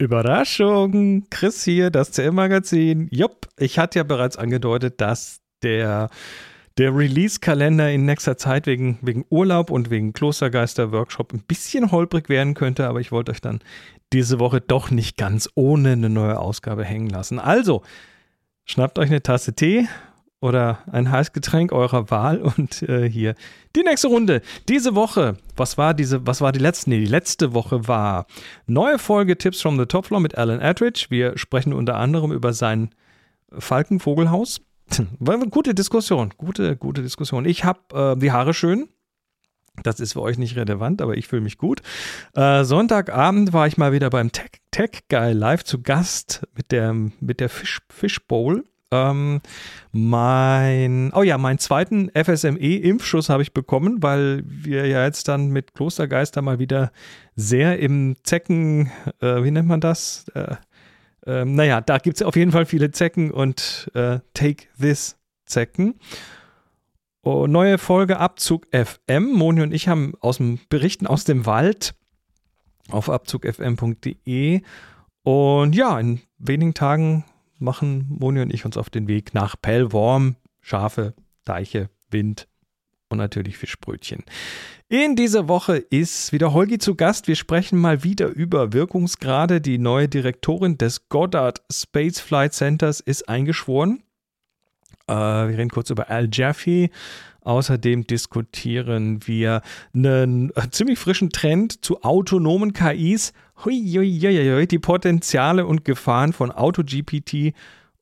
Überraschung, Chris hier, das CM-Magazin. Jupp, ich hatte ja bereits angedeutet, dass der, der Release-Kalender in nächster Zeit wegen, wegen Urlaub und wegen Klostergeister-Workshop ein bisschen holprig werden könnte, aber ich wollte euch dann diese Woche doch nicht ganz ohne eine neue Ausgabe hängen lassen. Also, schnappt euch eine Tasse Tee, oder ein Heißgetränk eurer Wahl und äh, hier die nächste Runde. Diese Woche, was war diese, was war die letzte? Nee, die letzte Woche war neue Folge Tipps from the Top Floor mit Alan Attridge. Wir sprechen unter anderem über sein Falkenvogelhaus. Gute Diskussion, gute, gute Diskussion. Ich habe äh, die Haare schön. Das ist für euch nicht relevant, aber ich fühle mich gut. Äh, Sonntagabend war ich mal wieder beim Tech, Tech Guy live zu Gast mit der, mit der Fish, Fish Bowl. Ähm, mein, oh ja, meinen zweiten FSME-Impfschuss habe ich bekommen, weil wir ja jetzt dann mit Klostergeister mal wieder sehr im Zecken, äh, wie nennt man das? Äh, äh, naja, da gibt es auf jeden Fall viele Zecken und äh, Take This Zecken. Oh, neue Folge Abzug FM. Moni und ich haben aus dem Berichten aus dem Wald auf abzugfm.de. Und ja, in wenigen Tagen machen Moni und ich uns auf den Weg nach Pellworm. Schafe, Deiche, Wind und natürlich Fischbrötchen. In dieser Woche ist wieder Holgi zu Gast. Wir sprechen mal wieder über Wirkungsgrade. Die neue Direktorin des Goddard Space Flight Centers ist eingeschworen. Äh, wir reden kurz über Al Jaffe. Außerdem diskutieren wir einen äh, ziemlich frischen Trend zu autonomen KIs Huiuiuiui, die Potenziale und Gefahren von AutoGPT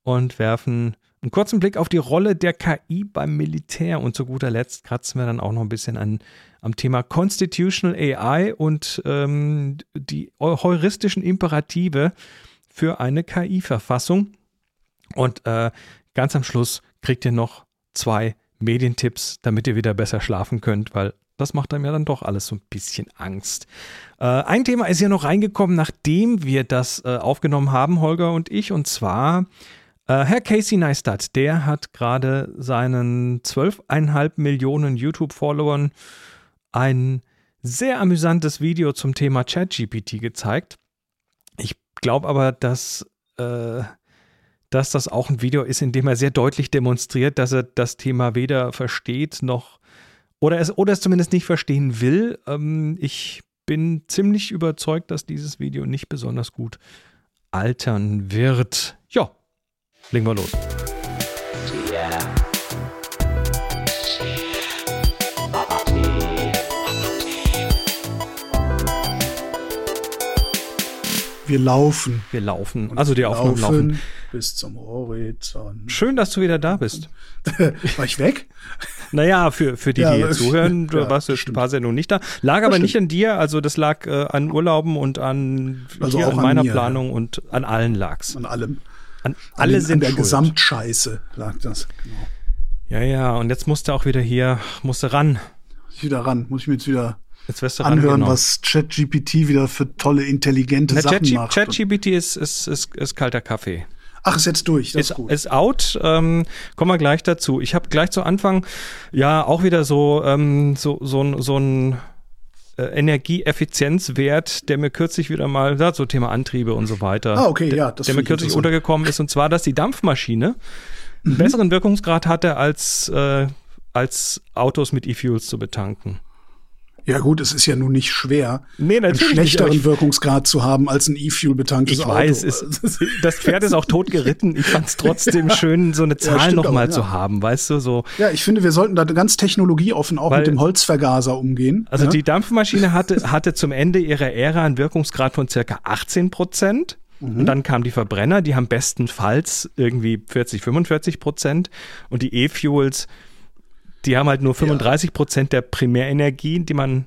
und werfen einen kurzen Blick auf die Rolle der KI beim Militär. Und zu guter Letzt kratzen wir dann auch noch ein bisschen an, am Thema Constitutional AI und ähm, die heuristischen Imperative für eine KI-Verfassung. Und äh, ganz am Schluss kriegt ihr noch zwei Medientipps, damit ihr wieder besser schlafen könnt, weil das macht einem ja dann doch alles so ein bisschen Angst. Äh, ein Thema ist ja noch reingekommen, nachdem wir das äh, aufgenommen haben, Holger und ich, und zwar äh, Herr Casey Neistat. Der hat gerade seinen 12,5 Millionen YouTube-Followern ein sehr amüsantes Video zum Thema ChatGPT gezeigt. Ich glaube aber, dass, äh, dass das auch ein Video ist, in dem er sehr deutlich demonstriert, dass er das Thema weder versteht noch oder es, oder es zumindest nicht verstehen will. Ähm, ich bin ziemlich überzeugt, dass dieses Video nicht besonders gut altern wird. Ja, legen wir los. Yeah. Wir laufen. Wir laufen. also die Aufnahmen laufen, laufen. Bis zum Horizont. Schön, dass du wieder da bist. War ich weg? Naja, für, für die, ja, die jetzt zuhören, du ja, warst jetzt ein paar Sendungen nicht da. Lag aber nicht an dir, also das lag äh, an Urlauben und an, also auch an meiner mir, Planung ja. und an allen lag's. An allem. An, alle an sind an der schuld. Gesamtscheiße lag das, genau. Ja, ja, und jetzt musst du auch wieder hier, musst du ran. Ich wieder ran, muss ich mir jetzt wieder Jetzt anhören, was ChatGPT wieder für tolle, intelligente Na, Sachen Chat macht. ChatGPT ist, ist, ist, ist kalter Kaffee. Ach, ist jetzt durch. Das ist, ist gut. Ist out. Ähm, kommen wir gleich dazu. Ich habe gleich zu Anfang ja auch wieder so ähm, so so, so ein äh, Energieeffizienzwert, der mir kürzlich wieder mal, ja, so Thema Antriebe und so weiter. Ah, okay, ja, das Der mir kürzlich untergekommen ist, und zwar, dass die Dampfmaschine einen mhm. besseren Wirkungsgrad hatte, als, äh, als Autos mit E-Fuels zu betanken. Ja gut, es ist ja nun nicht schwer, nee, einen schlechteren nicht, Wirkungsgrad zu haben als ein E-Fuel betanktes ich Auto. Ich weiß, es, das Pferd ist auch tot geritten. Ich fand es trotzdem schön, so eine Zahl ja, nochmal ja. zu haben, weißt du, so. Ja, ich finde, wir sollten da ganz technologieoffen auch Weil, mit dem Holzvergaser umgehen. Also ja? die Dampfmaschine hatte, hatte zum Ende ihrer Ära einen Wirkungsgrad von circa 18 Prozent. Mhm. Und dann kamen die Verbrenner, die haben bestenfalls irgendwie 40, 45 Prozent. Und die E-Fuels, die haben halt nur 35 Prozent der Primärenergie, die man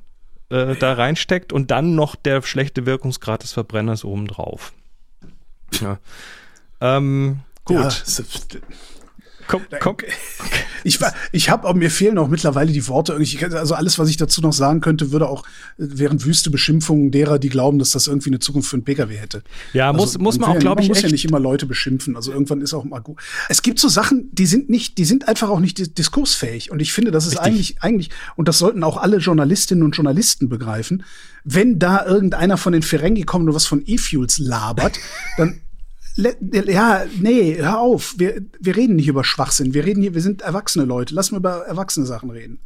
äh, da reinsteckt und dann noch der schlechte Wirkungsgrad des Verbrenners obendrauf. Ja. Ähm, gut. Ja, komm, komm. Ich, ich habe mir fehlen auch mittlerweile die Worte. Also alles, was ich dazu noch sagen könnte, würde auch wären wüste Beschimpfungen derer, die glauben, dass das irgendwie eine Zukunft für einen PKW hätte. Ja, also, muss, muss man, man auch, glaube ich, Man muss ja nicht immer Leute beschimpfen. Also irgendwann ist auch mal gut. Es gibt so Sachen, die sind nicht, die sind einfach auch nicht diskursfähig. Und ich finde, das ist Richtig. eigentlich, eigentlich, und das sollten auch alle Journalistinnen und Journalisten begreifen, wenn da irgendeiner von den Ferengi kommt und was von E-Fuels labert, dann ja, nee, hör auf. Wir, wir reden nicht über Schwachsinn. Wir reden hier, wir sind erwachsene Leute. Lass mal über erwachsene Sachen reden.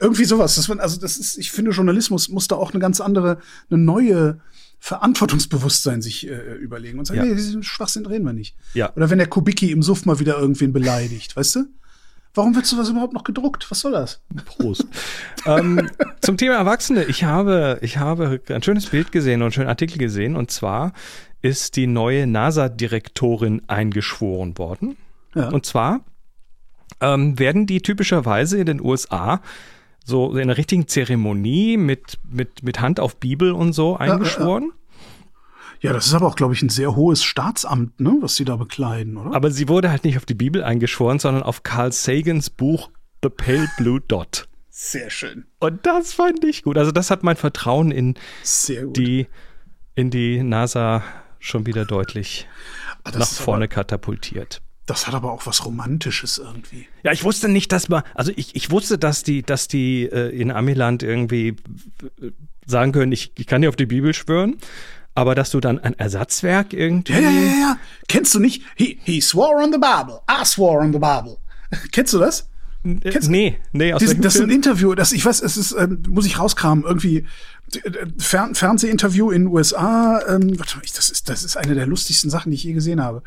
Irgendwie sowas. Das, also, das ist, ich finde, Journalismus muss da auch eine ganz andere, eine neue Verantwortungsbewusstsein sich äh, überlegen und sagen, ja. nee, diesen Schwachsinn reden wir nicht. Ja. Oder wenn der Kubicki im Suff mal wieder irgendwen beleidigt, weißt du? Warum wird sowas überhaupt noch gedruckt? Was soll das? Prost. ähm, zum Thema Erwachsene. Ich habe, ich habe ein schönes Bild gesehen und einen schönen Artikel gesehen. Und zwar ist die neue NASA-Direktorin eingeschworen worden. Ja. Und zwar ähm, werden die typischerweise in den USA so in einer richtigen Zeremonie mit, mit, mit Hand auf Bibel und so eingeschworen. Ja, ja, ja, das ist aber auch, glaube ich, ein sehr hohes Staatsamt, ne, was sie da bekleiden, oder? Aber sie wurde halt nicht auf die Bibel eingeschworen, sondern auf Carl Sagans Buch The Pale Blue Dot. Sehr schön. Und das fand ich gut. Also das hat mein Vertrauen in die in die NASA schon wieder deutlich ah, nach vorne aber, katapultiert. Das hat aber auch was Romantisches irgendwie. Ja, ich wusste nicht, dass man, also ich, ich wusste, dass die, dass die äh, in Amiland irgendwie äh, sagen können, ich, ich kann dir auf die Bibel schwören, aber dass du dann ein Ersatzwerk irgendwie. Ja, ja, ja, ja. Kennst du nicht? He, he swore on the Bible. I swore on the Bible. Kennst du das? Kennst nee, nee, aus das, das ist ein Interview, das ich weiß, es ist, ähm, muss ich rauskramen, irgendwie Fern Fernsehinterview in den USA, ähm, warte mal, das ist, das ist eine der lustigsten Sachen, die ich je gesehen habe.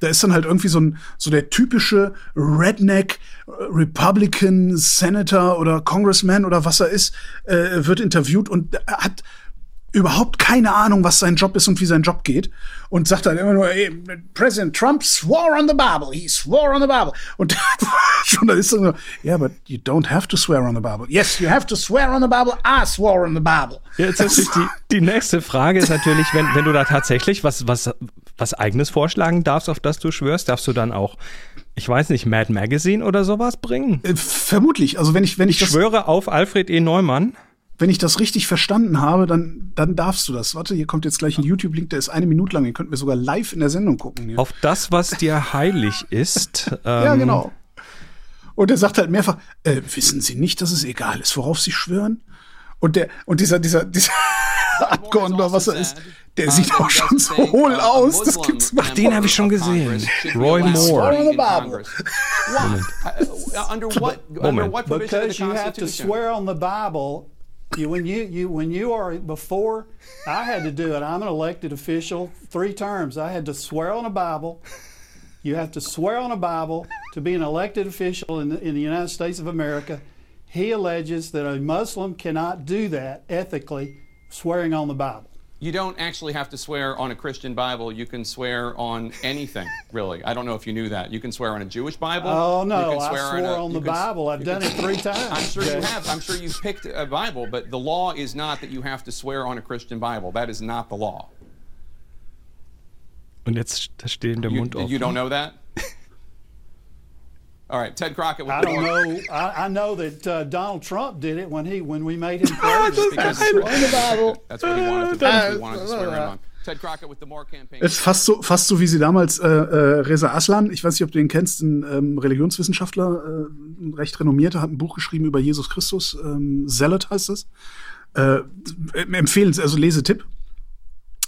Da ist dann halt irgendwie so ein, so der typische Redneck äh, Republican Senator oder Congressman oder was er ist, äh, wird interviewt und hat überhaupt keine Ahnung, was sein Job ist und wie sein Job geht und sagt dann immer nur, hey, President Trump swore on the Bible, he swore on the Bible. Und der Journalist sagt nur, yeah, but you don't have to swear on the Bible. Yes, you have to swear on the Bible, I swore on the Bible. Ja, jetzt natürlich die, die nächste Frage ist natürlich, wenn, wenn du da tatsächlich was, was, was eigenes vorschlagen darfst, auf das du schwörst, darfst du dann auch ich weiß nicht, Mad Magazine oder sowas bringen? Äh, vermutlich. Also wenn ich, wenn ich, ich schwöre auf Alfred E. Neumann wenn ich das richtig verstanden habe, dann, dann darfst du das. Warte, hier kommt jetzt gleich ein YouTube-Link, der ist eine Minute lang. Den könnten wir sogar live in der Sendung gucken. Hier. Auf das, was dir heilig ist. Ähm ja, genau. Und er sagt halt mehrfach, äh, wissen Sie nicht, dass es egal ist, worauf Sie schwören? Und der, und dieser, dieser, dieser Abgeordneter, was er ist, der sieht auch schon so hohl aus. Das gibt's Ach, den habe ich schon gesehen. Roy Moore. Moment. Moment. Because you have to swear on the Bible you, when you, you when you are before I had to do it. I'm an elected official, three terms. I had to swear on a Bible. You have to swear on a Bible to be an elected official in the, in the United States of America. He alleges that a Muslim cannot do that ethically, swearing on the Bible you don't actually have to swear on a Christian Bible. You can swear on anything, really. I don't know if you knew that. You can swear on a Jewish Bible. Oh no, I swore on, a, on the can, Bible. I've done can, it three times. I'm sure you have. I'm sure you've picked a Bible, but the law is not that you have to swear on a Christian Bible. That is not the law. Und jetzt stehen der Mund you, offen. You don't know that? All right, Ted Crockett. With I don't know. I, I, know that uh, Donald Trump did it when he when we made him president. because in the Bible. That's what he wanted to, he wanted to swear in on. Ted Crockett with the More Campaign. Ist fast so, fast so wie sie damals äh, äh, Reza Aslan, ich weiß nicht, ob du den kennst, ein ähm, Religionswissenschaftler, äh, ein recht renommierter, hat ein Buch geschrieben über Jesus Christus, ähm, Zealot heißt es. Äh, empfehlen, also Lesetipp.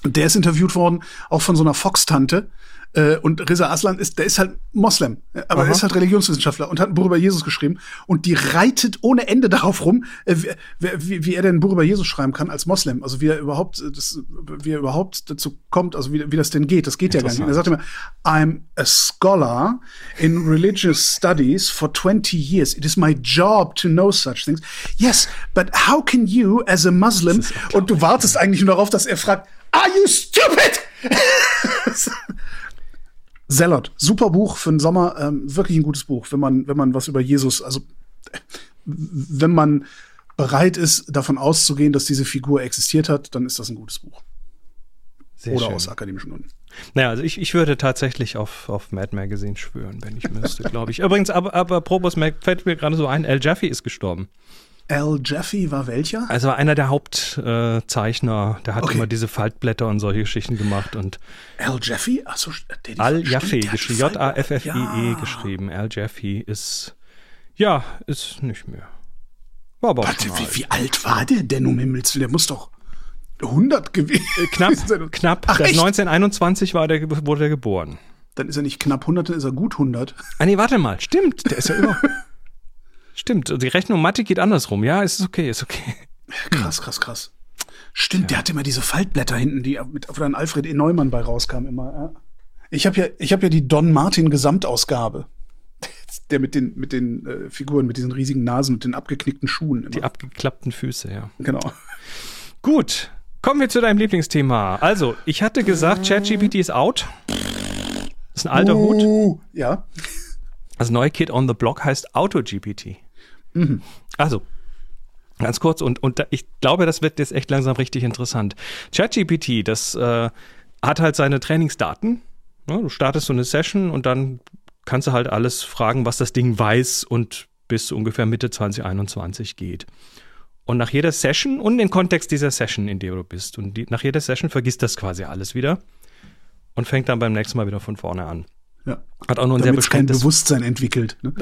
Der ist interviewt worden, auch von so einer Fox-Tante, äh, und Reza Aslan ist, der ist halt Moslem, aber Aha. er ist halt Religionswissenschaftler und hat ein Buch über Jesus geschrieben. Und die reitet ohne Ende darauf rum, äh, wie, wie, er denn ein Buch über Jesus schreiben kann als Moslem. Also wie er überhaupt, äh, das, wie er überhaupt dazu kommt, also wie, wie das denn geht. Das geht ja gar nicht. Er sagte mir, I'm a scholar in religious studies for 20 years. It is my job to know such things. Yes, but how can you as a Muslim, und du wartest eigentlich nur darauf, dass er fragt, Are you stupid? Zealot, super Buch für den Sommer, ähm, wirklich ein gutes Buch, wenn man, wenn man was über Jesus, also wenn man bereit ist, davon auszugehen, dass diese Figur existiert hat, dann ist das ein gutes Buch. Sehr oder schön. aus akademischen Gründen. Naja, also ich, ich würde tatsächlich auf, auf Mad Magazine schwören, wenn ich müsste, glaube ich. Übrigens, aber, aber Probos fällt mir gerade so ein, Al Jaffe ist gestorben. Al Jaffe war welcher? Also einer der Hauptzeichner, äh, der hat okay. immer diese Faltblätter und solche Geschichten gemacht und Al Jaffe? Achso, Al Jaffe, J-A-F-F-I-E ja. geschrieben. Al Jaffe ist, ja, ist nicht mehr. War aber Warte, wie, wie, alt war der denn um Himmels Willen? Der muss doch 100 gewesen äh, Knapp, knapp. Ach, 1921 war der, wurde er geboren. Dann ist er nicht knapp 100, dann ist er gut 100. Ah nee, warte mal, stimmt, der ist ja immer... Stimmt, die Rechnung Mathe geht andersrum. Ja, ist okay, ist okay. Krass, krass, krass. Stimmt, ja. der hatte immer diese Faltblätter hinten, die mit wo dann Alfred E. Neumann bei rauskam immer. Ich habe ja, ich habe ja die Don Martin Gesamtausgabe. Der mit den mit den äh, Figuren, mit diesen riesigen Nasen, mit den abgeknickten Schuhen. Immer. Die abgeklappten Füße, ja. Genau. Gut, kommen wir zu deinem Lieblingsthema. Also, ich hatte gesagt, ChatGPT ist out. Das ist ein alter uh, Hut. Ja. Das neue Kid on the Block heißt AutoGPT. Mhm. Also, Ganz kurz, und, und ich glaube, das wird jetzt echt langsam richtig interessant. ChatGPT, das äh, hat halt seine Trainingsdaten. Ja, du startest so eine Session und dann kannst du halt alles fragen, was das Ding weiß und bis ungefähr Mitte 2021 geht. Und nach jeder Session und den Kontext dieser Session, in der du bist. Und die, nach jeder Session vergisst das quasi alles wieder und fängt dann beim nächsten Mal wieder von vorne an. Ja. Hat auch nur ein Damit sehr kein Bewusstsein entwickelt. Ne?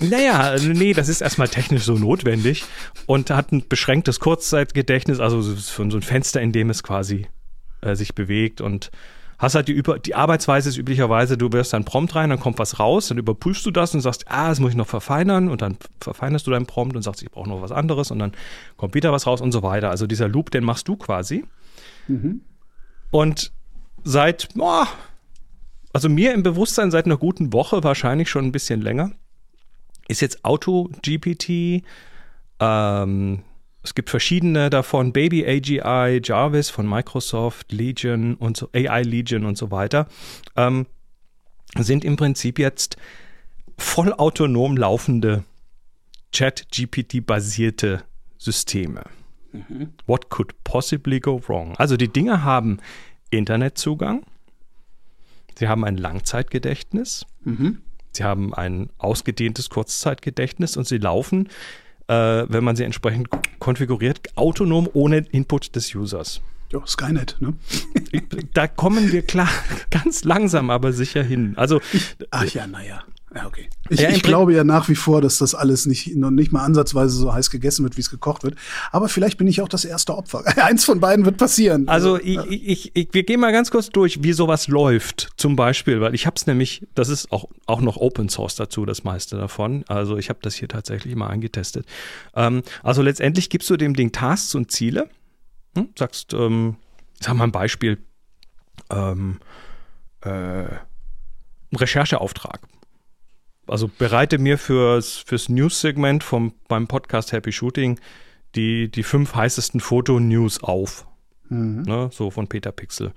Naja, also nee, das ist erstmal technisch so notwendig und hat ein beschränktes Kurzzeitgedächtnis, also so ein Fenster, in dem es quasi äh, sich bewegt und hast halt die, Über die Arbeitsweise ist üblicherweise, du wirst dann Prompt rein, dann kommt was raus, dann überprüfst du das und sagst, ah, das muss ich noch verfeinern und dann verfeinerst du deinen Prompt und sagst, ich brauche noch was anderes und dann kommt wieder was raus und so weiter. Also dieser Loop, den machst du quasi. Mhm. Und seit, boah, also mir im Bewusstsein seit einer guten Woche, wahrscheinlich schon ein bisschen länger, ist jetzt Auto-GPT. Ähm, es gibt verschiedene davon, Baby AGI, Jarvis von Microsoft, Legion und so, AI Legion und so weiter, ähm, sind im Prinzip jetzt vollautonom laufende Chat-GPT-basierte Systeme. Mhm. What could possibly go wrong? Also die Dinge haben Internetzugang, Sie haben ein Langzeitgedächtnis. Mhm. Sie haben ein ausgedehntes Kurzzeitgedächtnis und sie laufen, äh, wenn man sie entsprechend konfiguriert, autonom ohne Input des Users. Ja, Skynet, ne? da kommen wir klar, ganz langsam, aber sicher hin. Also, ach ja, naja. Ja, okay. Ich, ja, ich glaube ja nach wie vor, dass das alles nicht, noch nicht mal ansatzweise so heiß gegessen wird, wie es gekocht wird. Aber vielleicht bin ich auch das erste Opfer. Eins von beiden wird passieren. Also, also ich, ich, ich, wir gehen mal ganz kurz durch, wie sowas läuft. Zum Beispiel, weil ich habe es nämlich, das ist auch, auch noch Open Source dazu, das meiste davon. Also ich habe das hier tatsächlich mal angetestet. Ähm, also letztendlich gibst du dem Ding Tasks und Ziele. Hm? Sagst, ähm, sag mal ein Beispiel. Ähm, äh, Rechercheauftrag also bereite mir fürs, fürs News-Segment vom, beim Podcast Happy Shooting die, die fünf heißesten Foto-News auf. Mhm. Ne, so von Peter Pixel.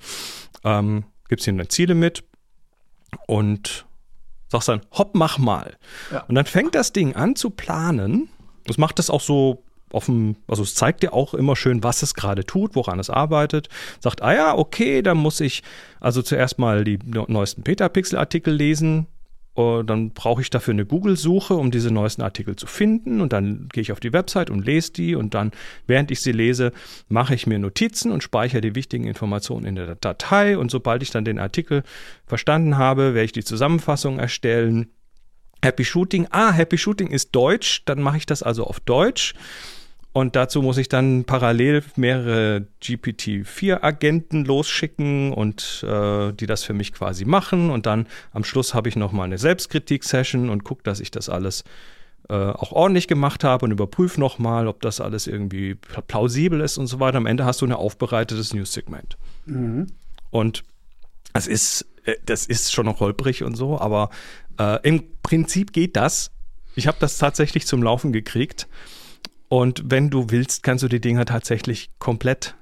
Ähm, gibst ihm dann Ziele mit und sagst dann, hopp, mach mal. Ja. Und dann fängt das Ding an zu planen. Das macht das auch so offen, also es zeigt dir auch immer schön, was es gerade tut, woran es arbeitet. Sagt, ah ja, okay, dann muss ich also zuerst mal die neuesten Petapixel-Artikel lesen, Uh, dann brauche ich dafür eine Google-Suche, um diese neuesten Artikel zu finden. Und dann gehe ich auf die Website und lese die. Und dann, während ich sie lese, mache ich mir Notizen und speichere die wichtigen Informationen in der Datei. Und sobald ich dann den Artikel verstanden habe, werde ich die Zusammenfassung erstellen. Happy Shooting. Ah, Happy Shooting ist Deutsch. Dann mache ich das also auf Deutsch. Und dazu muss ich dann parallel mehrere GPT-4-Agenten losschicken und äh, die das für mich quasi machen. Und dann am Schluss habe ich nochmal eine Selbstkritik-Session und gucke, dass ich das alles äh, auch ordentlich gemacht habe und überprüfe nochmal, ob das alles irgendwie plausibel ist und so weiter. Am Ende hast du ein aufbereitetes News-Segment. Mhm. Und das ist, äh, das ist schon noch holprig und so, aber äh, im Prinzip geht das. Ich habe das tatsächlich zum Laufen gekriegt. Und wenn du willst, kannst du die Dinger tatsächlich komplett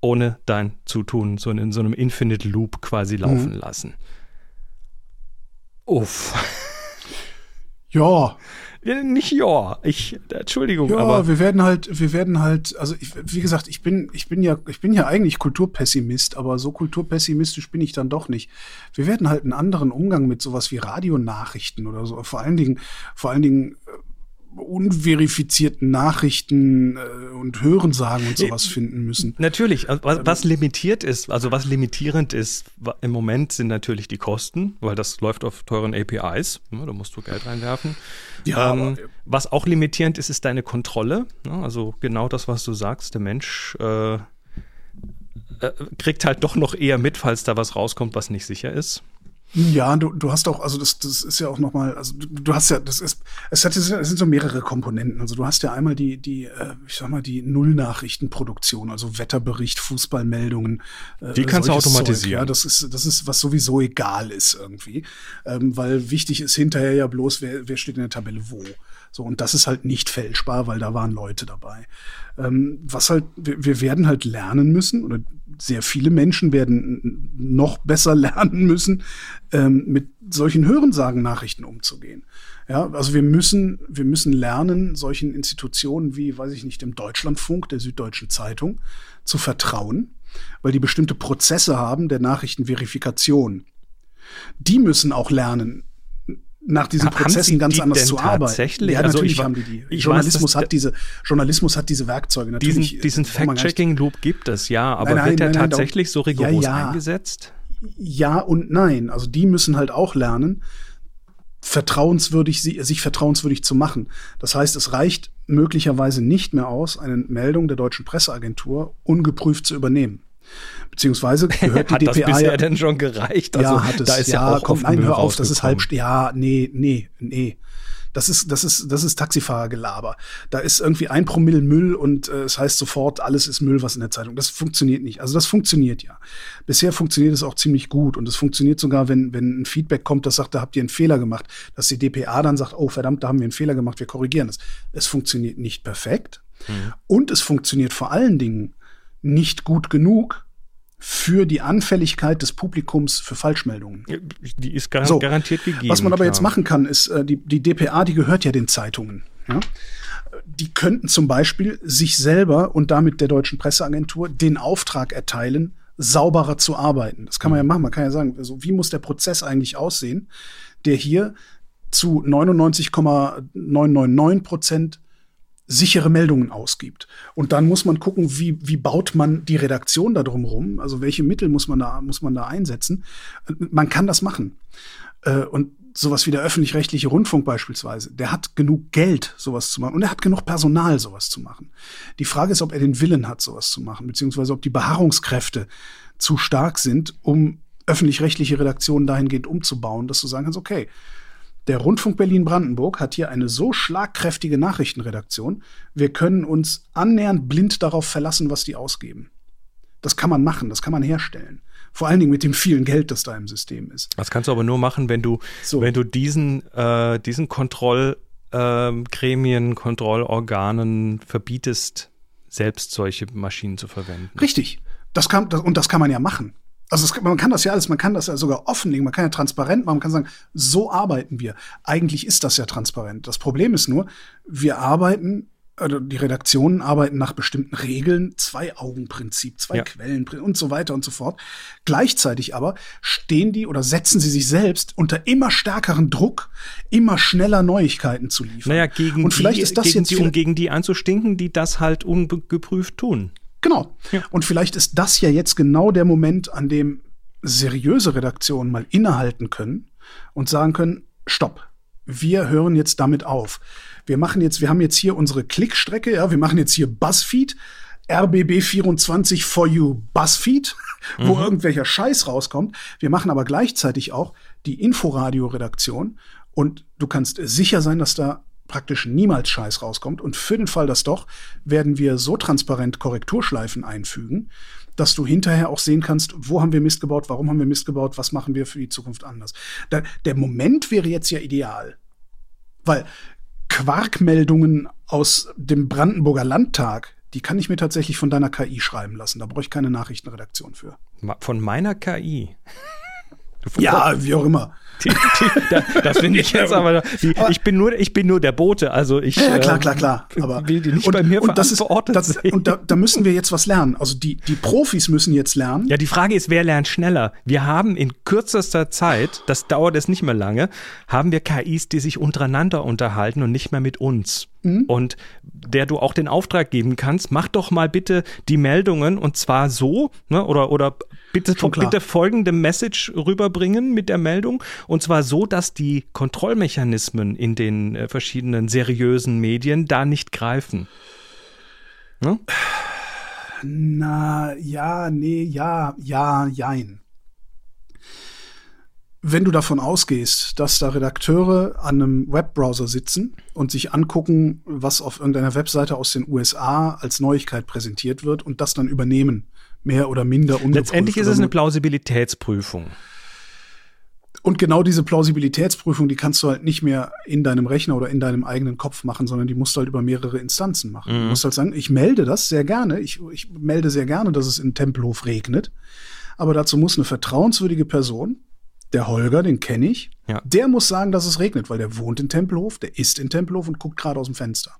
ohne dein Zutun so in so einem Infinite Loop quasi laufen mhm. lassen. Uff. Ja. Nicht ja, ich, Entschuldigung, ja, aber. wir werden halt, wir werden halt, also ich, wie gesagt, ich bin, ich bin ja, ich bin ja eigentlich Kulturpessimist, aber so kulturpessimistisch bin ich dann doch nicht. Wir werden halt einen anderen Umgang mit sowas wie Radionachrichten oder so, vor allen Dingen, vor allen Dingen äh, unverifizierten Nachrichten äh, und Hörensagen und sowas finden müssen. Natürlich, also was, was, limitiert ist, also was limitierend ist im Moment sind natürlich die Kosten, weil das läuft auf teuren APIs, ne, da musst du Geld reinwerfen. Ja, ähm, was auch limitierend ist, ist deine Kontrolle. Ne, also genau das, was du sagst, der Mensch äh, äh, kriegt halt doch noch eher mit, falls da was rauskommt, was nicht sicher ist. Ja, du, du hast auch, also das, das ist ja auch nochmal, also du, du hast ja, das ist, es, hat, es sind so mehrere Komponenten. Also du hast ja einmal die, die, äh, ich sag mal, die Nullnachrichtenproduktion, also Wetterbericht, Fußballmeldungen. Äh, die kannst du automatisieren. Zeug, ja, das ist, das ist, was sowieso egal ist irgendwie. Ähm, weil wichtig ist hinterher ja bloß, wer, wer steht in der Tabelle wo. So, und das ist halt nicht fälschbar, weil da waren Leute dabei. Ähm, was halt, wir, wir werden halt lernen müssen, oder sehr viele Menschen werden noch besser lernen müssen, ähm, mit solchen Hörensagen-Nachrichten umzugehen. Ja, also wir müssen, wir müssen lernen, solchen Institutionen wie, weiß ich nicht, dem Deutschlandfunk, der Süddeutschen Zeitung zu vertrauen, weil die bestimmte Prozesse haben der Nachrichtenverifikation. Die müssen auch lernen, nach diesen Prozessen ganz anders zu arbeiten. Tatsächlich? Ja, also natürlich ich, haben die die. Journalismus weiß, hat diese Journalismus hat diese Werkzeuge. Natürlich, diesen diesen Fact-Checking-Loop gibt es, ja, aber nein, nein, wird der nein, tatsächlich so rigoros ja, ja. eingesetzt? Ja und nein. Also die müssen halt auch lernen, vertrauenswürdig, sich vertrauenswürdig zu machen. Das heißt, es reicht möglicherweise nicht mehr aus, eine Meldung der deutschen Presseagentur ungeprüft zu übernehmen. Beziehungsweise gehört die hat DPA das bisher ja, denn schon gereicht? Also, ja, hat es. Da ist ja, ja auch komm, nein, hör auf, das ist halb, ja, nee, nee, nee. Das ist, das ist, das ist Taxifahrergelaber. Da ist irgendwie ein Promille Müll und äh, es heißt sofort, alles ist Müll, was in der Zeitung. Das funktioniert nicht. Also das funktioniert ja. Bisher funktioniert es auch ziemlich gut und es funktioniert sogar, wenn, wenn ein Feedback kommt, das sagt, da habt ihr einen Fehler gemacht, dass die DPA dann sagt, oh verdammt, da haben wir einen Fehler gemacht, wir korrigieren das. Es funktioniert nicht perfekt mhm. und es funktioniert vor allen Dingen nicht gut genug, für die Anfälligkeit des Publikums für Falschmeldungen. Die ist gar so, garantiert gegeben. Was man aber klar. jetzt machen kann, ist, äh, die, die DPA, die gehört ja den Zeitungen. Ja? Die könnten zum Beispiel sich selber und damit der deutschen Presseagentur den Auftrag erteilen, sauberer zu arbeiten. Das kann man ja machen. Man kann ja sagen, also wie muss der Prozess eigentlich aussehen, der hier zu 99,999 Prozent sichere Meldungen ausgibt. Und dann muss man gucken, wie, wie baut man die Redaktion da drumherum? Also welche Mittel muss man da, muss man da einsetzen? Man kann das machen. Äh, und sowas wie der öffentlich-rechtliche Rundfunk beispielsweise, der hat genug Geld, sowas zu machen. Und er hat genug Personal, sowas zu machen. Die Frage ist, ob er den Willen hat, sowas zu machen, beziehungsweise ob die Beharrungskräfte zu stark sind, um öffentlich-rechtliche Redaktionen dahingehend umzubauen, dass du sagen kannst, okay, der Rundfunk Berlin-Brandenburg hat hier eine so schlagkräftige Nachrichtenredaktion, wir können uns annähernd blind darauf verlassen, was die ausgeben. Das kann man machen, das kann man herstellen. Vor allen Dingen mit dem vielen Geld, das da im System ist. Das kannst du aber nur machen, wenn du, so. wenn du diesen, äh, diesen Kontrollgremien, äh, Kontrollorganen verbietest, selbst solche Maschinen zu verwenden. Richtig. Das kann, das, und das kann man ja machen. Also es, man kann das ja alles, man kann das ja sogar offenlegen, man kann ja transparent machen, man kann sagen, so arbeiten wir. Eigentlich ist das ja transparent. Das Problem ist nur, wir arbeiten, also die Redaktionen arbeiten nach bestimmten Regeln, Zwei-Augen-Prinzip, zwei, Quellen und so weiter und so fort. Gleichzeitig aber stehen die oder setzen sie sich selbst unter immer stärkeren Druck, immer schneller Neuigkeiten zu liefern. Naja, gegen und vielleicht die, ist das gegen jetzt die, um gegen die anzustinken, die das halt ungeprüft tun. Genau. Ja. Und vielleicht ist das ja jetzt genau der Moment, an dem seriöse Redaktionen mal innehalten können und sagen können, stopp, wir hören jetzt damit auf. Wir machen jetzt, wir haben jetzt hier unsere Klickstrecke, ja, wir machen jetzt hier Buzzfeed, RBB24 for you Buzzfeed, wo mhm. irgendwelcher Scheiß rauskommt. Wir machen aber gleichzeitig auch die Inforadio-Redaktion und du kannst sicher sein, dass da praktisch niemals Scheiß rauskommt. Und für den Fall, dass doch, werden wir so transparent Korrekturschleifen einfügen, dass du hinterher auch sehen kannst, wo haben wir Mist gebaut, warum haben wir Mist gebaut, was machen wir für die Zukunft anders. Da, der Moment wäre jetzt ja ideal. Weil Quarkmeldungen aus dem Brandenburger Landtag, die kann ich mir tatsächlich von deiner KI schreiben lassen. Da brauche ich keine Nachrichtenredaktion für. Von meiner KI? Ja, wie auch immer. Die, die, das finde ich jetzt aber, die, aber, ich bin nur ich bin nur der Bote, also ich ja, klar klar klar, ähm, aber will die nicht und, bei mir und das ist das, und da, da, müssen wir jetzt was lernen. Also die die Profis müssen jetzt lernen. Ja, die Frage ist, wer lernt schneller? Wir haben in kürzester Zeit, das dauert es nicht mehr lange, haben wir KIs, die sich untereinander unterhalten und nicht mehr mit uns. Mhm. Und der du auch den Auftrag geben kannst, mach doch mal bitte die Meldungen und zwar so, ne, oder, oder bitte, bitte folgende Message rüberbringen mit der Meldung und zwar so, dass die Kontrollmechanismen in den äh, verschiedenen seriösen Medien da nicht greifen. Ne? Na, ja, nee, ja, ja, jein wenn du davon ausgehst, dass da Redakteure an einem Webbrowser sitzen und sich angucken, was auf irgendeiner Webseite aus den USA als Neuigkeit präsentiert wird und das dann übernehmen, mehr oder minder ungeprüft. Letztendlich ist es eine Plausibilitätsprüfung. Und genau diese Plausibilitätsprüfung, die kannst du halt nicht mehr in deinem Rechner oder in deinem eigenen Kopf machen, sondern die musst du halt über mehrere Instanzen machen. Mhm. Du musst halt sagen, ich melde das sehr gerne, ich, ich melde sehr gerne, dass es in Tempelhof regnet, aber dazu muss eine vertrauenswürdige Person der Holger, den kenne ich, ja. der muss sagen, dass es regnet, weil der wohnt in Tempelhof, der ist in Tempelhof und guckt gerade aus dem Fenster.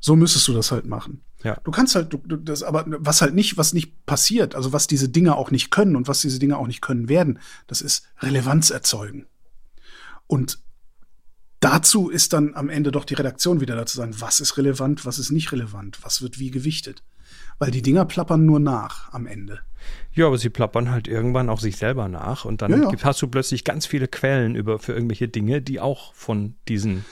So müsstest du das halt machen. Ja. Du kannst halt, du, das, aber was halt nicht, was nicht passiert, also was diese Dinge auch nicht können und was diese Dinge auch nicht können werden, das ist Relevanz erzeugen. Und dazu ist dann am Ende doch die Redaktion wieder dazu sagen, was ist relevant, was ist nicht relevant, was wird wie gewichtet. Weil die Dinger plappern nur nach am Ende. Ja, aber sie plappern halt irgendwann auch sich selber nach und dann ja, ja. hast du plötzlich ganz viele Quellen über für irgendwelche Dinge, die auch von diesen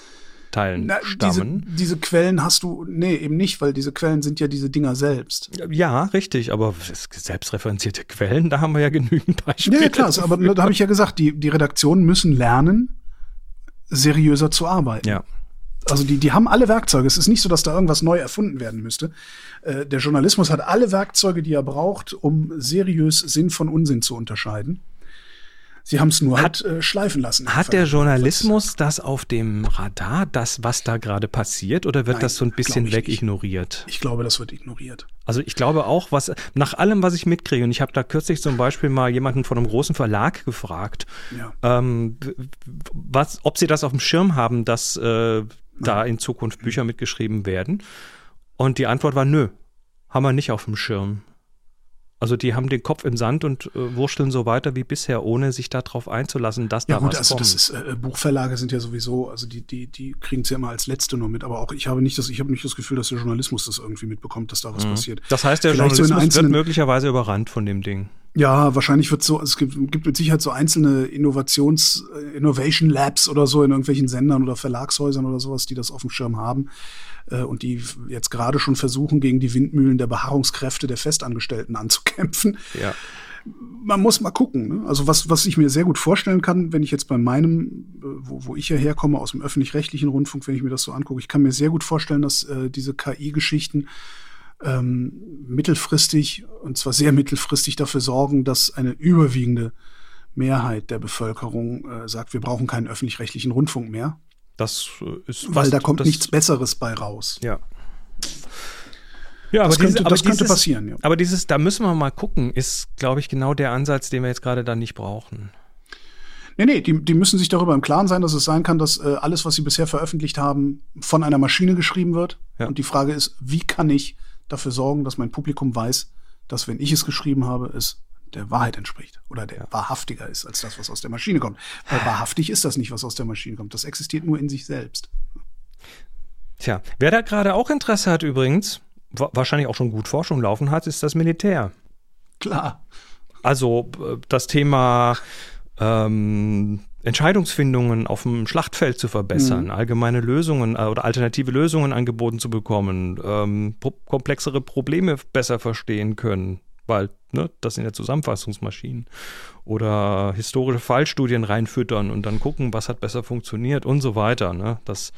Teilen Na, stammen. Diese, diese, Quellen hast du, nee, eben nicht, weil diese Quellen sind ja diese Dinger selbst. Ja, richtig, aber selbstreferenzierte Quellen, da haben wir ja genügend Beispiele. Ja, klar, aber da habe ich ja gesagt, die, die Redaktionen müssen lernen, seriöser zu arbeiten. Ja. Also die, die haben alle Werkzeuge. Es ist nicht so, dass da irgendwas neu erfunden werden müsste. Äh, der Journalismus hat alle Werkzeuge, die er braucht, um seriös Sinn von Unsinn zu unterscheiden. Sie haben es nur hat, halt äh, schleifen lassen. Hat der Journalismus das auf dem Radar, das, was da gerade passiert, oder wird Nein, das so ein bisschen weg nicht. ignoriert? Ich glaube, das wird ignoriert. Also ich glaube auch, was nach allem, was ich mitkriege, und ich habe da kürzlich zum Beispiel mal jemanden von einem großen Verlag gefragt, ja. ähm, was, ob sie das auf dem Schirm haben, dass äh, da in Zukunft Bücher mitgeschrieben werden. Und die Antwort war nö, haben wir nicht auf dem Schirm. Also die haben den Kopf im Sand und äh, wurschteln so weiter wie bisher, ohne sich darauf einzulassen, dass ja, da gut, was also kommt. Das ist, äh, Buchverlage sind ja sowieso, also die, die, die kriegen es ja immer als Letzte nur mit, aber auch ich habe nicht das, ich habe nicht das Gefühl, dass der Journalismus das irgendwie mitbekommt, dass da was mhm. passiert. Das heißt, der Vielleicht Journalismus so wird möglicherweise überrannt von dem Ding. Ja, wahrscheinlich wird so, es gibt, gibt mit Sicherheit so einzelne Innovations, äh, Innovation Labs oder so in irgendwelchen Sendern oder Verlagshäusern oder sowas, die das auf dem Schirm haben äh, und die jetzt gerade schon versuchen, gegen die Windmühlen der Beharrungskräfte der Festangestellten anzukämpfen. Ja. Man muss mal gucken. Ne? Also was, was ich mir sehr gut vorstellen kann, wenn ich jetzt bei meinem, äh, wo, wo ich ja herkomme, aus dem öffentlich-rechtlichen Rundfunk, wenn ich mir das so angucke, ich kann mir sehr gut vorstellen, dass äh, diese KI-Geschichten ähm, mittelfristig, und zwar sehr mittelfristig, dafür sorgen, dass eine überwiegende Mehrheit der Bevölkerung äh, sagt, wir brauchen keinen öffentlich-rechtlichen Rundfunk mehr. Das äh, ist weil da kommt nichts Besseres bei raus. Ja. Ja, aber das, könnte, aber das dieses, könnte passieren. Ja. Aber dieses, da müssen wir mal gucken, ist, glaube ich, genau der Ansatz, den wir jetzt gerade dann nicht brauchen. Nee, nee, die, die müssen sich darüber im Klaren sein, dass es sein kann, dass äh, alles, was sie bisher veröffentlicht haben, von einer Maschine geschrieben wird. Ja. Und die Frage ist, wie kann ich dafür sorgen, dass mein Publikum weiß, dass wenn ich es geschrieben habe, es der Wahrheit entspricht oder der ja. wahrhaftiger ist als das, was aus der Maschine kommt. Weil wahrhaftig ist das nicht, was aus der Maschine kommt. Das existiert nur in sich selbst. Tja, wer da gerade auch Interesse hat übrigens, wahrscheinlich auch schon gut Forschung laufen hat, ist das Militär. Klar. Also äh, das Thema ähm, Entscheidungsfindungen auf dem Schlachtfeld zu verbessern, mhm. allgemeine Lösungen äh, oder alternative Lösungen angeboten zu bekommen, ähm, komplexere Probleme besser verstehen können, weil ne, das sind ja Zusammenfassungsmaschinen oder historische Fallstudien reinfüttern und dann gucken, was hat besser funktioniert und so weiter. Ne? Das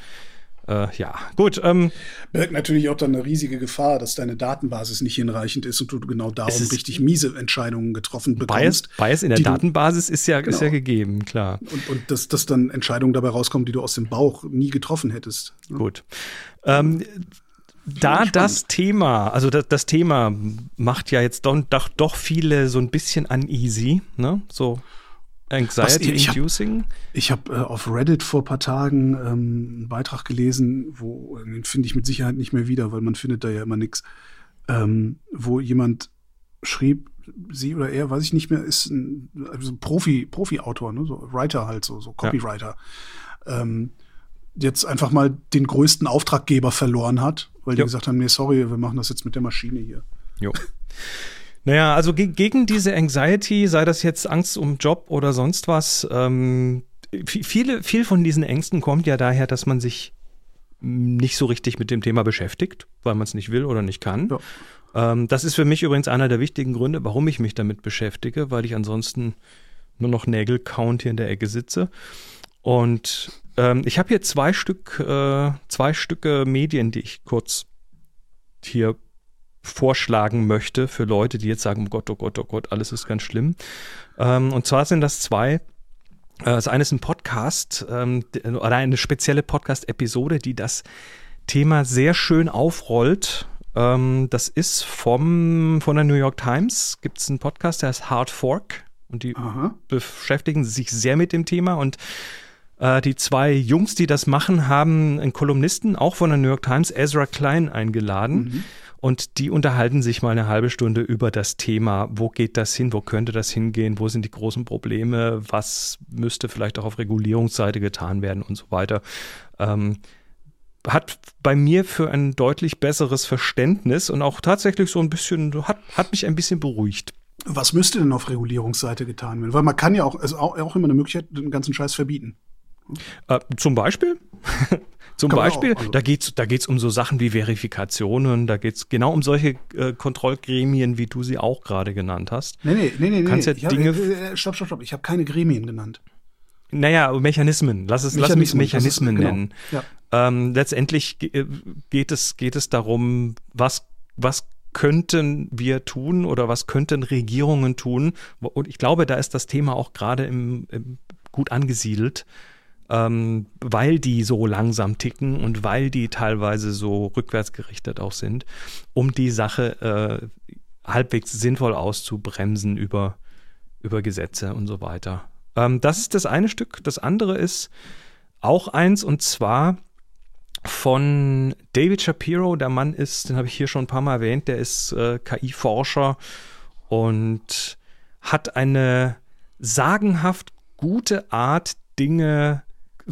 äh, ja, gut. Ähm, Birgt natürlich auch dann eine riesige Gefahr, dass deine Datenbasis nicht hinreichend ist und du genau darum richtig miese Entscheidungen getroffen bekommst. Bias, Bias in der Datenbasis ist ja, genau. ist ja gegeben, klar. Und, und dass, dass dann Entscheidungen dabei rauskommen, die du aus dem Bauch nie getroffen hättest. Ne? Gut. Ähm, da das Thema, also das, das, Thema macht ja jetzt doch, doch, doch viele so ein bisschen uneasy, ne? So Anxiety ich habe hab, äh, auf Reddit vor ein paar Tagen ähm, einen Beitrag gelesen, wo, den finde ich mit Sicherheit nicht mehr wieder, weil man findet da ja immer nichts, ähm, wo jemand schrieb, sie oder er, weiß ich nicht mehr, ist ein, also ein Profi, Profi-Autor, ne? so Writer halt, so, so Copywriter. Ja. Ähm, jetzt einfach mal den größten Auftraggeber verloren hat, weil die jo. gesagt haben, nee, sorry, wir machen das jetzt mit der Maschine hier. Jo. Naja, also ge gegen diese Anxiety, sei das jetzt Angst um Job oder sonst was, ähm, viele, viel von diesen Ängsten kommt ja daher, dass man sich nicht so richtig mit dem Thema beschäftigt, weil man es nicht will oder nicht kann. Ja. Ähm, das ist für mich übrigens einer der wichtigen Gründe, warum ich mich damit beschäftige, weil ich ansonsten nur noch Nägel-Count hier in der Ecke sitze. Und ähm, ich habe hier zwei Stück, äh, zwei Stücke Medien, die ich kurz hier vorschlagen möchte für Leute, die jetzt sagen, oh Gott, oh Gott, oh Gott, alles ist ganz schlimm. Ähm, und zwar sind das zwei. Äh, das eine ist ein Podcast ähm, oder eine spezielle Podcast-Episode, die das Thema sehr schön aufrollt ähm, das ist vom, von der New York Times. Gibt es einen Podcast, der heißt Hard Fork. Und die Aha. beschäftigen sich sehr mit dem Thema. Und äh, die zwei Jungs, die das machen, haben einen Kolumnisten, auch von der New York Times, Ezra Klein, eingeladen. Mhm. Und die unterhalten sich mal eine halbe Stunde über das Thema, wo geht das hin, wo könnte das hingehen, wo sind die großen Probleme, was müsste vielleicht auch auf Regulierungsseite getan werden und so weiter. Ähm, hat bei mir für ein deutlich besseres Verständnis und auch tatsächlich so ein bisschen, hat, hat mich ein bisschen beruhigt. Was müsste denn auf Regulierungsseite getan werden? Weil man kann ja auch, also auch, auch immer eine Möglichkeit, den ganzen Scheiß verbieten. Äh, zum Beispiel? zum kann Beispiel, auch, also. da geht es da geht's um so Sachen wie Verifikationen, da geht es genau um solche äh, Kontrollgremien, wie du sie auch gerade genannt hast. Nee, nee, nee, nee. Kannst nee. Ja Dinge hab, äh, stopp, stopp, stopp. Ich habe keine Gremien genannt. Naja, Mechanismen. Lass es, Mechanismen, lass mich Mechanismen ist, genau. nennen. Ja. Ähm, letztendlich äh, geht es, geht es darum, was, was könnten wir tun oder was könnten Regierungen tun? Und ich glaube, da ist das Thema auch gerade im, im gut angesiedelt, ähm, weil die so langsam ticken und weil die teilweise so rückwärtsgerichtet auch sind, um die Sache äh, halbwegs sinnvoll auszubremsen über, über Gesetze und so weiter. Ähm, das ist das eine Stück. Das andere ist auch eins und zwar von David Shapiro. Der Mann ist, den habe ich hier schon ein paar Mal erwähnt, der ist äh, KI-Forscher und hat eine sagenhaft gute Art, Dinge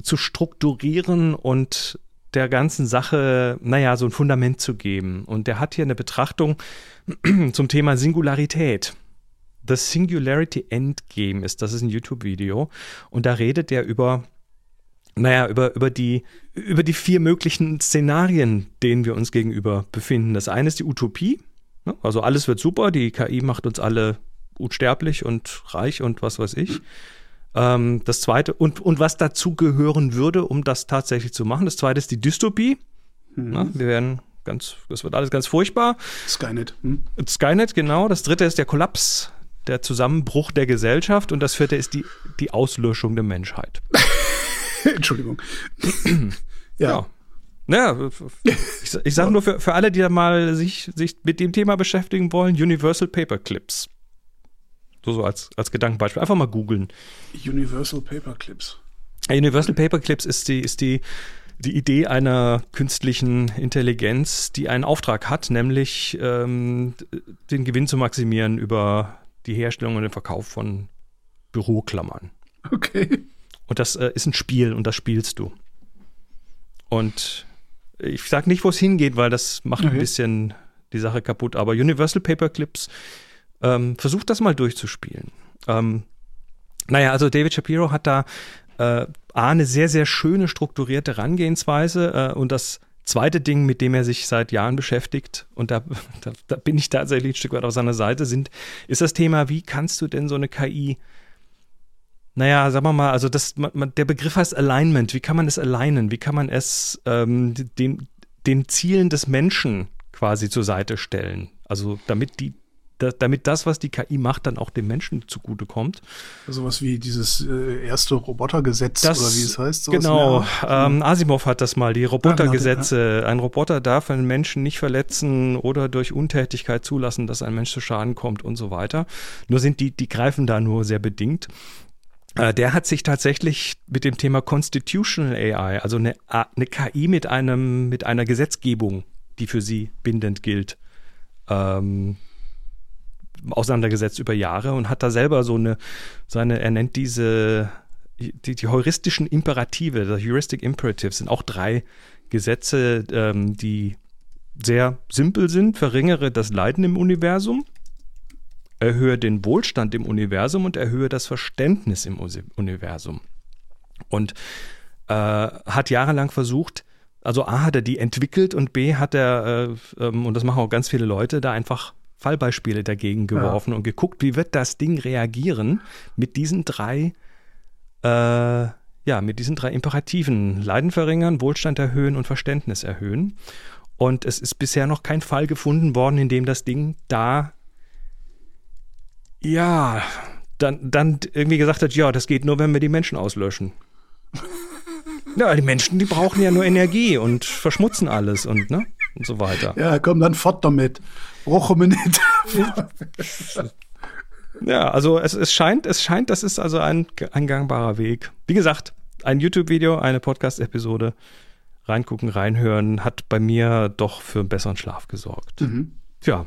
zu strukturieren und der ganzen Sache, naja, so ein Fundament zu geben. Und der hat hier eine Betrachtung zum Thema Singularität. The Singularity Endgame ist, das ist ein YouTube-Video. Und da redet er über naja, über, über, die, über die vier möglichen Szenarien, denen wir uns gegenüber befinden. Das eine ist die Utopie. Ne? Also alles wird super, die KI macht uns alle unsterblich und reich und was weiß ich. Ähm, das zweite, und, und was dazu gehören würde, um das tatsächlich zu machen. Das zweite ist die Dystopie. Mhm. Na, wir werden ganz, das wird alles ganz furchtbar. Skynet. Hm? Skynet, genau. Das dritte ist der Kollaps, der Zusammenbruch der Gesellschaft. Und das vierte ist die, die Auslöschung der Menschheit. Entschuldigung. ja. ja. Naja, ich, ich sage nur für, für alle, die da mal sich, sich mit dem Thema beschäftigen wollen, Universal Paperclips. So, so als, als Gedankenbeispiel. Einfach mal googeln. Universal Paperclips. Universal Paperclips ist die, ist die, die Idee einer künstlichen Intelligenz, die einen Auftrag hat, nämlich ähm, den Gewinn zu maximieren über die Herstellung und den Verkauf von Büroklammern. Okay. Und das äh, ist ein Spiel und das spielst du. Und ich sage nicht, wo es hingeht, weil das macht okay. ein bisschen die Sache kaputt. Aber Universal Paperclips ähm, versucht das mal durchzuspielen. Ähm, naja, also David Shapiro hat da äh, eine sehr, sehr schöne strukturierte Herangehensweise äh, und das zweite Ding, mit dem er sich seit Jahren beschäftigt, und da, da, da, bin ich tatsächlich ein Stück weit auf seiner Seite, sind, ist das Thema, wie kannst du denn so eine KI naja, sagen wir mal, also das, man, der Begriff heißt Alignment. Wie kann man es alignen? Wie kann man es ähm, den, den Zielen des Menschen quasi zur Seite stellen? Also damit die da, damit das, was die KI macht, dann auch dem Menschen zugutekommt. Also was wie dieses äh, erste Robotergesetz das, oder wie es heißt. Genau, ähm, Asimov hat das mal, die Robotergesetze. Ja. Ein Roboter darf einen Menschen nicht verletzen oder durch Untätigkeit zulassen, dass ein Mensch zu Schaden kommt und so weiter. Nur sind die, die greifen da nur sehr bedingt. Äh, der hat sich tatsächlich mit dem Thema Constitutional AI, also eine, eine KI mit einem, mit einer Gesetzgebung, die für sie bindend gilt, ähm, auseinandergesetzt über Jahre und hat da selber so eine, seine, er nennt diese, die, die heuristischen Imperative, die Heuristic Imperatives sind auch drei Gesetze, ähm, die sehr simpel sind, verringere das Leiden im Universum, erhöhe den Wohlstand im Universum und erhöhe das Verständnis im Universum. Und äh, hat jahrelang versucht, also A hat er die entwickelt und B hat er, äh, ähm, und das machen auch ganz viele Leute, da einfach Fallbeispiele dagegen geworfen ja. und geguckt, wie wird das Ding reagieren mit diesen drei, äh, ja, mit diesen drei Imperativen. Leiden verringern, Wohlstand erhöhen und Verständnis erhöhen. Und es ist bisher noch kein Fall gefunden worden, in dem das Ding da, ja, dann, dann irgendwie gesagt hat, ja, das geht nur, wenn wir die Menschen auslöschen. Ja, die Menschen, die brauchen ja nur Energie und verschmutzen alles und, ne? Und so weiter. Ja, komm, dann fort damit. Brauchen wir nicht. ja, also es, es scheint, es scheint, das ist also ein, ein gangbarer Weg. Wie gesagt, ein YouTube-Video, eine Podcast-Episode, reingucken, reinhören, hat bei mir doch für einen besseren Schlaf gesorgt. Mhm. Tja.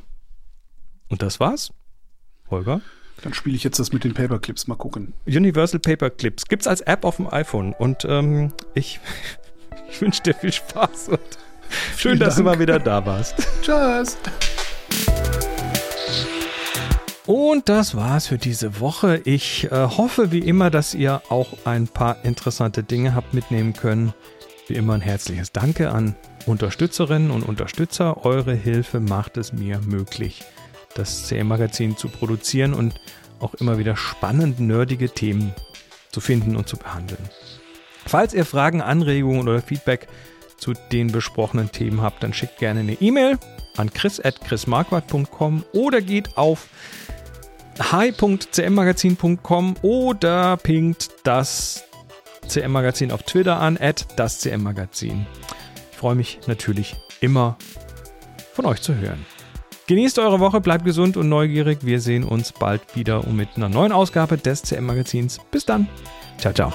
Und das war's. Holger? Dann spiele ich jetzt das mit den Paperclips. Mal gucken. Universal Paperclips gibt's als App auf dem iPhone. Und ähm, ich, ich wünsche dir viel Spaß und schön, Vielen dass Dank. du mal wieder da warst. Tschüss. Und das war's für diese Woche. Ich äh, hoffe wie immer, dass ihr auch ein paar interessante Dinge habt mitnehmen können. Wie immer ein herzliches Danke an Unterstützerinnen und Unterstützer. Eure Hilfe macht es mir möglich, das CM-Magazin zu produzieren und auch immer wieder spannend nerdige Themen zu finden und zu behandeln. Falls ihr Fragen, Anregungen oder Feedback zu den besprochenen Themen habt, dann schickt gerne eine E-Mail an chris.chrismarquardt.com oder geht auf hi.cmmagazin.com oder pinkt das CM-Magazin auf Twitter an, at das CM-Magazin. Ich freue mich natürlich immer von euch zu hören. Genießt eure Woche, bleibt gesund und neugierig. Wir sehen uns bald wieder mit einer neuen Ausgabe des CM-Magazins. Bis dann. Ciao, ciao.